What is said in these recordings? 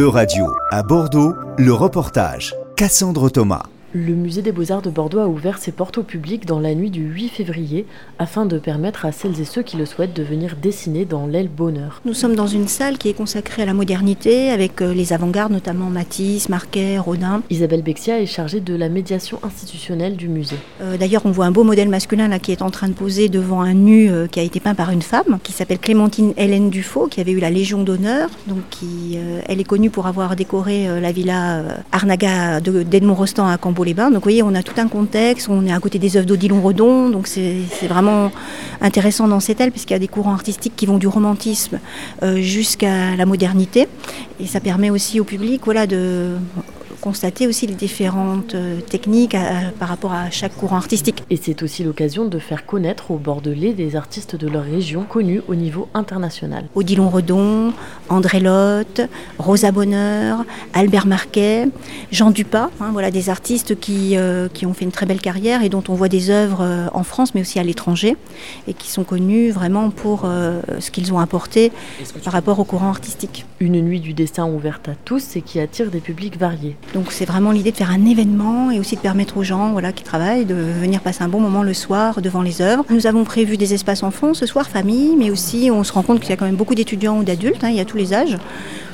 E-Radio, à Bordeaux, le reportage. Cassandre Thomas. Le musée des beaux-arts de Bordeaux a ouvert ses portes au public dans la nuit du 8 février afin de permettre à celles et ceux qui le souhaitent de venir dessiner dans l'aile bonheur. Nous sommes dans une salle qui est consacrée à la modernité avec euh, les avant-gardes, notamment Matisse, Marquet, Rodin. Isabelle Bexia est chargée de la médiation institutionnelle du musée. Euh, D'ailleurs, on voit un beau modèle masculin là qui est en train de poser devant un nu euh, qui a été peint par une femme qui s'appelle Clémentine Hélène Dufaux, qui avait eu la Légion d'honneur. Donc, qui, euh, elle est connue pour avoir décoré la villa Arnaga de- d'Edmond Rostand à Cambo-les-Bains. Donc, vous voyez, on a tout un contexte. On est à côté des œuvres d'Odilon Redon. Donc, c'est c'est vraiment intéressant dans cette aile puisqu'il y a des courants artistiques qui vont du romantisme euh, jusqu'à la modernité. Et ça permet aussi au public voilà, de constater aussi les différentes euh, techniques à- par rapport à chaque courant artistique. Et c'est aussi l'occasion de faire connaître aux Bordelais des artistes de leur région connus au niveau international. Odilon Redon, André Lotte, Rosa Bonheur, Albert Marquet, Jean Dupas, hein, voilà des artistes qui, euh, qui ont fait une très belle carrière et dont on voit des œuvres euh, en France mais aussi à l'étranger et qui sont connus vraiment pour euh, ce qu'ils ont apporté par rapport au courant artistique. Une nuit du dessin ouverte à tous et qui attire des publics variés. Donc c'est vraiment l'idée de faire un événement et aussi de permettre aux gens voilà, qui travaillent de venir passer un bon moment le soir devant les œuvres. Nous avons prévu des espaces enfants ce soir, famille, mais aussi on se rend compte qu'il y a quand même beaucoup d'étudiants ou d'adultes, hein, il y a tous les âges.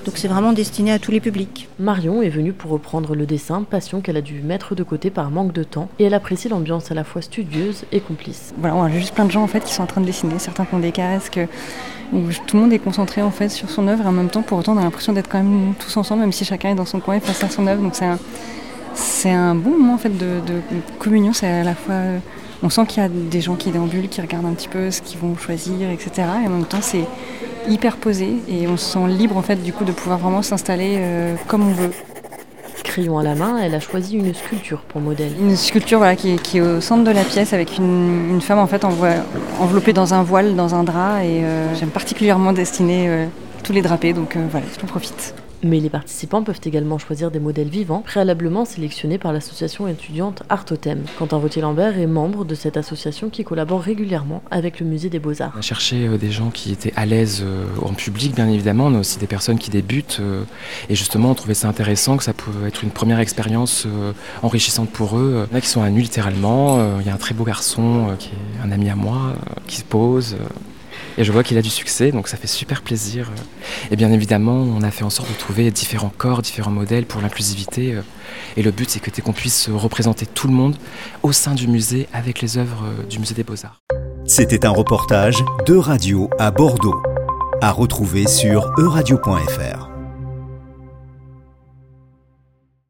Donc c'est vraiment destiné à tous les publics. Marion est venue pour reprendre le dessin, passion qu'elle a dû mettre de côté par manque de temps, et elle apprécie l'ambiance à la fois studieuse et complice. Voilà, on a juste plein de gens en fait qui sont en train de dessiner, certains qui ont des casques, où tout le monde est concentré en fait sur son œuvre et en même temps pour autant on a l'impression d'être quand même tous ensemble, même si chacun est dans son coin et face à son œuvre. Donc c'est un, c'est un bon moment en fait de, de communion. C'est à la fois, euh, on sent qu'il y a des gens qui déambulent, qui regardent un petit peu ce qu'ils vont choisir, etc. Et en même temps c'est hyper posé et on se sent libre en fait du coup de pouvoir vraiment s'installer euh, comme on veut. Crayon à la main, elle a choisi une sculpture pour modèle. Une sculpture voilà, qui, est, qui est au centre de la pièce avec une, une femme en fait enveloppée dans un voile, dans un drap. Et euh, j'aime particulièrement dessiner euh, tous les drapés, donc voilà, j'en profite. Mais les participants peuvent également choisir des modèles vivants, préalablement sélectionnés par l'association étudiante Artothème. Quentin Vautier-Lambert est membre de cette association qui collabore régulièrement avec le musée des Beaux-Arts. On a euh, des gens qui étaient à l'aise euh, en public, bien évidemment. A aussi des personnes qui débutent. euh, Et justement, on trouvait ça intéressant, que ça pouvait être une première expérience enrichissante pour eux. Il y en a qui sont à nu littéralement. Il y a un très beau garçon qui est un ami à moi, qui se pose. Et je vois qu'il a du succès, donc ça fait super plaisir. euh. Et bien évidemment, on a fait en sorte de trouver différents corps, différents modèles pour l'inclusivité. euh. Et le but, c'est que qu'on puisse représenter tout le monde au sein du musée avec les œuvres euh, du musée des Beaux-Arts. C'était un reportage de radio à Bordeaux. À retrouver sur euradio.fr.